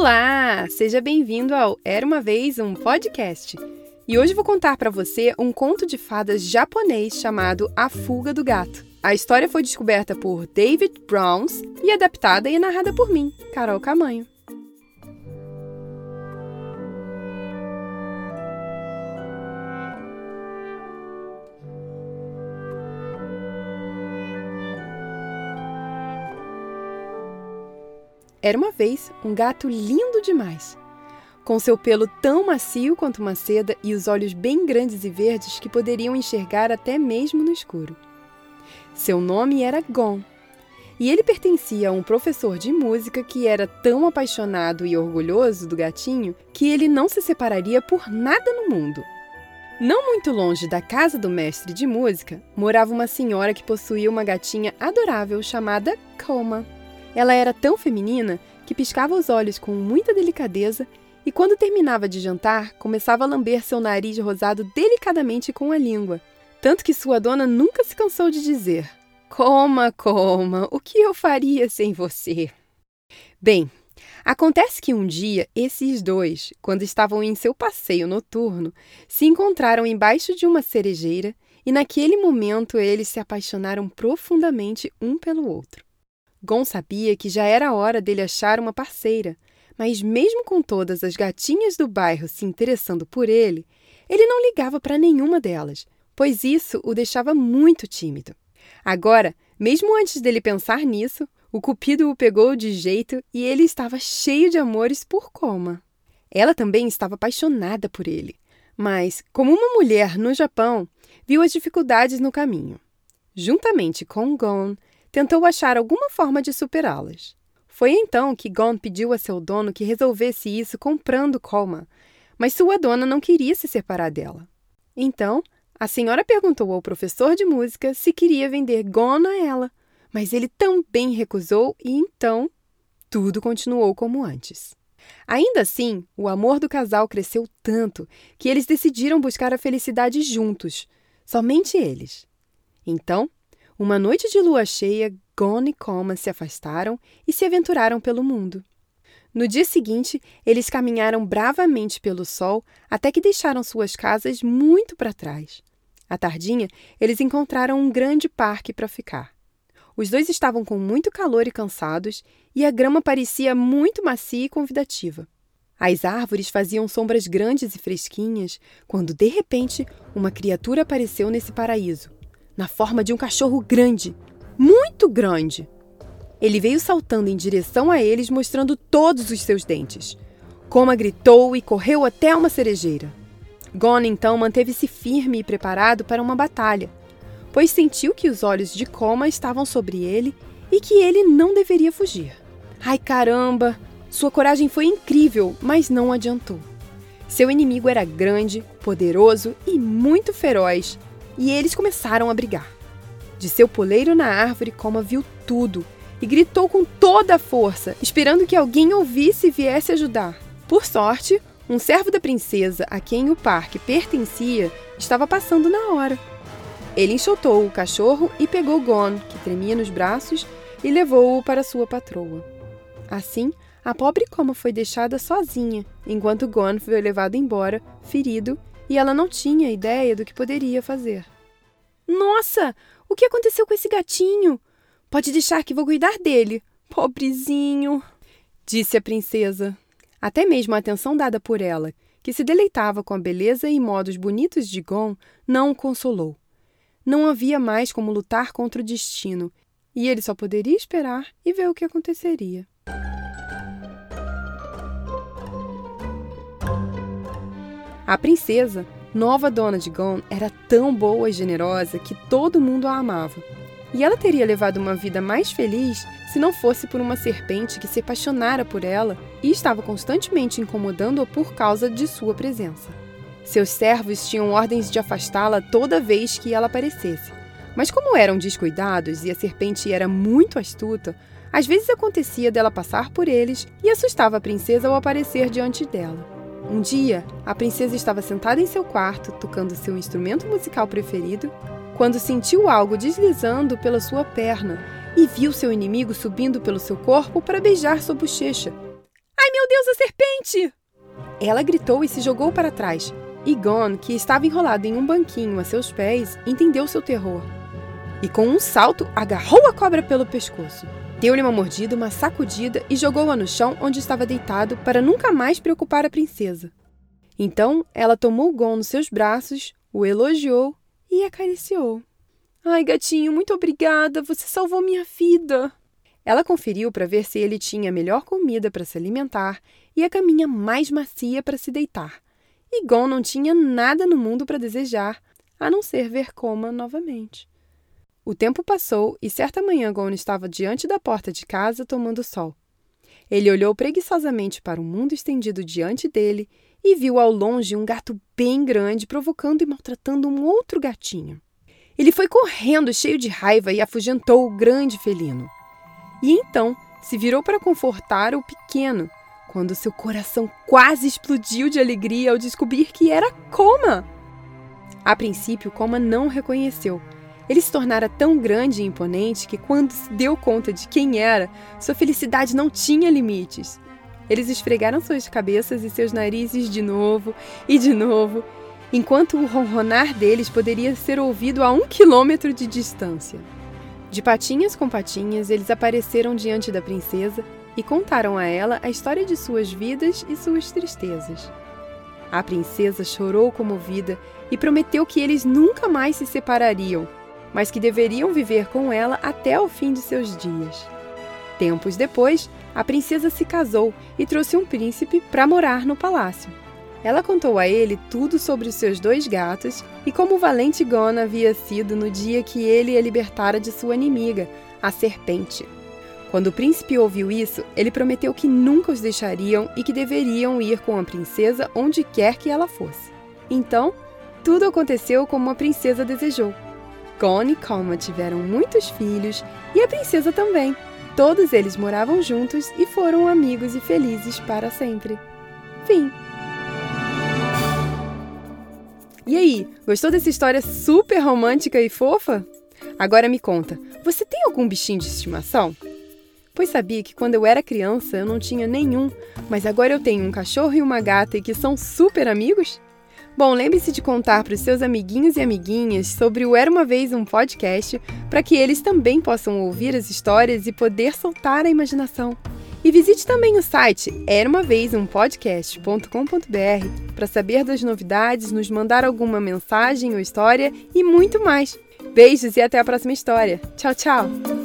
Olá! Seja bem-vindo ao Era uma Vez um Podcast. E hoje vou contar para você um conto de fadas japonês chamado A Fuga do Gato. A história foi descoberta por David Browns e adaptada e narrada por mim, Carol Camanho. Era uma vez um gato lindo demais, com seu pelo tão macio quanto uma seda e os olhos bem grandes e verdes que poderiam enxergar até mesmo no escuro. Seu nome era Gon, e ele pertencia a um professor de música que era tão apaixonado e orgulhoso do gatinho que ele não se separaria por nada no mundo. Não muito longe da casa do mestre de música, morava uma senhora que possuía uma gatinha adorável chamada Coma. Ela era tão feminina que piscava os olhos com muita delicadeza e, quando terminava de jantar, começava a lamber seu nariz rosado delicadamente com a língua. Tanto que sua dona nunca se cansou de dizer: Coma, coma, o que eu faria sem você? Bem, acontece que um dia esses dois, quando estavam em seu passeio noturno, se encontraram embaixo de uma cerejeira e naquele momento eles se apaixonaram profundamente um pelo outro. Gon sabia que já era hora dele achar uma parceira, mas mesmo com todas as gatinhas do bairro se interessando por ele, ele não ligava para nenhuma delas, pois isso o deixava muito tímido. Agora, mesmo antes dele pensar nisso, o cupido o pegou de jeito e ele estava cheio de amores por Koma. Ela também estava apaixonada por ele, mas, como uma mulher no Japão, viu as dificuldades no caminho. Juntamente com Gon, tentou achar alguma forma de superá-las. Foi então que Gon pediu a seu dono que resolvesse isso comprando Colma, mas sua dona não queria se separar dela. Então, a senhora perguntou ao professor de música se queria vender Gon a ela, mas ele também recusou e então tudo continuou como antes. Ainda assim, o amor do casal cresceu tanto que eles decidiram buscar a felicidade juntos, somente eles. Então, uma noite de lua cheia, Gon e Koma se afastaram e se aventuraram pelo mundo. No dia seguinte, eles caminharam bravamente pelo sol até que deixaram suas casas muito para trás. À tardinha, eles encontraram um grande parque para ficar. Os dois estavam com muito calor e cansados, e a grama parecia muito macia e convidativa. As árvores faziam sombras grandes e fresquinhas, quando de repente uma criatura apareceu nesse paraíso na forma de um cachorro grande, muito grande. Ele veio saltando em direção a eles, mostrando todos os seus dentes. Coma gritou e correu até uma cerejeira. Gon então manteve-se firme e preparado para uma batalha, pois sentiu que os olhos de Coma estavam sobre ele e que ele não deveria fugir. Ai caramba! Sua coragem foi incrível, mas não adiantou. Seu inimigo era grande, poderoso e muito feroz, e eles começaram a brigar. De seu poleiro na árvore, Coma viu tudo e gritou com toda a força, esperando que alguém ouvisse e viesse ajudar. Por sorte, um servo da princesa a quem o parque pertencia estava passando na hora. Ele enxotou o cachorro e pegou Gon, que tremia nos braços, e levou-o para sua patroa. Assim, a pobre Coma foi deixada sozinha, enquanto Gon foi levado embora, ferido e ela não tinha ideia do que poderia fazer. Nossa! O que aconteceu com esse gatinho? Pode deixar que vou cuidar dele. Pobrezinho! disse a princesa. Até mesmo a atenção dada por ela, que se deleitava com a beleza e modos bonitos de Gon, não o consolou. Não havia mais como lutar contra o destino, e ele só poderia esperar e ver o que aconteceria. A princesa, nova dona de Gon, era tão boa e generosa que todo mundo a amava. E ela teria levado uma vida mais feliz se não fosse por uma serpente que se apaixonara por ela e estava constantemente incomodando-a por causa de sua presença. Seus servos tinham ordens de afastá-la toda vez que ela aparecesse. Mas como eram descuidados e a serpente era muito astuta, às vezes acontecia dela passar por eles e assustava a princesa ao aparecer diante dela. Um dia, a princesa estava sentada em seu quarto, tocando seu instrumento musical preferido, quando sentiu algo deslizando pela sua perna e viu seu inimigo subindo pelo seu corpo para beijar sua bochecha. Ai meu Deus, a serpente! Ela gritou e se jogou para trás. E Gon, que estava enrolado em um banquinho a seus pés, entendeu seu terror. E com um salto, agarrou a cobra pelo pescoço. Deu-lhe uma mordida, uma sacudida e jogou-a no chão onde estava deitado para nunca mais preocupar a princesa. Então ela tomou Gon nos seus braços, o elogiou e acariciou. Ai, gatinho, muito obrigada, você salvou minha vida. Ela conferiu para ver se ele tinha a melhor comida para se alimentar e a caminha mais macia para se deitar. E Gon não tinha nada no mundo para desejar, a não ser ver Coma novamente. O tempo passou e certa manhã Gon estava diante da porta de casa tomando sol. Ele olhou preguiçosamente para o mundo estendido diante dele e viu ao longe um gato bem grande provocando e maltratando um outro gatinho. Ele foi correndo, cheio de raiva, e afugentou o grande felino. E então se virou para confortar o pequeno, quando seu coração quase explodiu de alegria ao descobrir que era Coma. A princípio, Coma não reconheceu. Ele se tornara tão grande e imponente que, quando se deu conta de quem era, sua felicidade não tinha limites. Eles esfregaram suas cabeças e seus narizes de novo e de novo, enquanto o ronronar deles poderia ser ouvido a um quilômetro de distância. De patinhas com patinhas, eles apareceram diante da princesa e contaram a ela a história de suas vidas e suas tristezas. A princesa chorou comovida e prometeu que eles nunca mais se separariam, mas que deveriam viver com ela até o fim de seus dias. Tempos depois, a princesa se casou e trouxe um príncipe para morar no palácio. Ela contou a ele tudo sobre os seus dois gatos e como valente Gon havia sido no dia que ele a libertara de sua inimiga, a serpente. Quando o príncipe ouviu isso, ele prometeu que nunca os deixariam e que deveriam ir com a princesa onde quer que ela fosse. Então, tudo aconteceu como a princesa desejou. Gon e Koma tiveram muitos filhos e a princesa também. Todos eles moravam juntos e foram amigos e felizes para sempre. Fim. E aí, gostou dessa história super romântica e fofa? Agora me conta, você tem algum bichinho de estimação? Pois sabia que quando eu era criança eu não tinha nenhum, mas agora eu tenho um cachorro e uma gata e que são super amigos? Bom, lembre-se de contar para os seus amiguinhos e amiguinhas sobre o Era uma Vez um podcast, para que eles também possam ouvir as histórias e poder soltar a imaginação. E visite também o site era uma vez um podcast.com.br para saber das novidades, nos mandar alguma mensagem ou história e muito mais. Beijos e até a próxima história. Tchau, tchau!